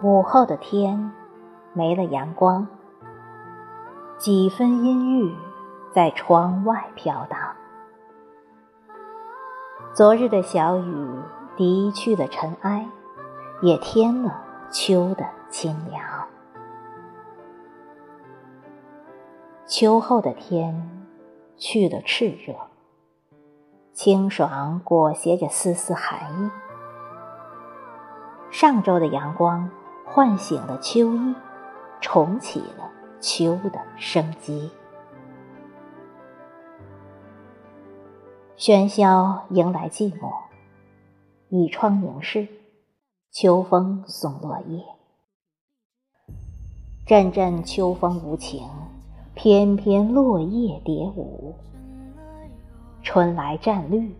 午后的天没了阳光，几分阴郁在窗外飘荡。昨日的小雨涤去了尘埃，也添了秋的清凉。秋后的天去了炽热，清爽裹挟着丝丝寒意。上周的阳光唤醒了秋意，重启了秋的生机。喧嚣迎来寂寞，倚窗凝视，秋风送落叶。阵阵秋风无情，翩翩落叶蝶舞。春来占绿，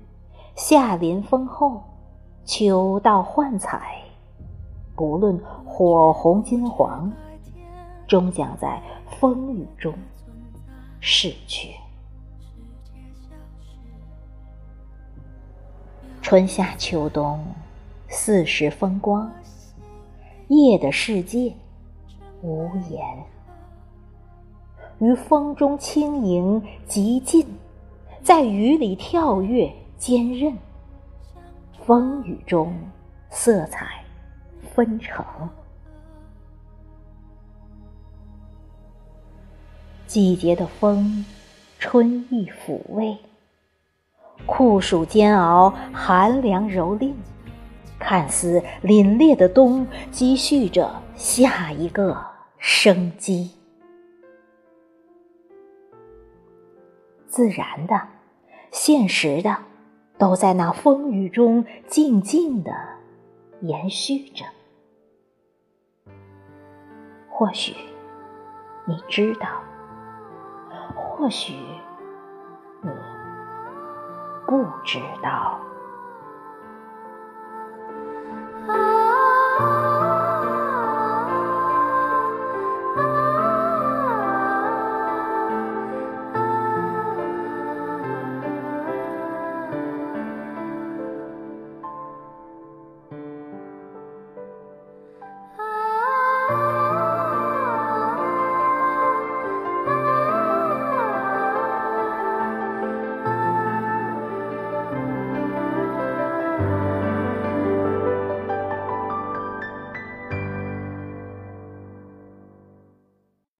夏临风后，秋到幻彩。不论火红金黄，终将在风雨中逝去。春夏秋冬，四时风光，夜的世界无言。于风中轻盈极尽，在雨里跳跃坚韧。风雨中，色彩。分成，季节的风，春意抚慰；酷暑煎熬，寒凉蹂躏。看似凛冽的冬，积蓄着下一个生机。自然的，现实的，都在那风雨中静静的延续着。或许你知道，或许你不知道。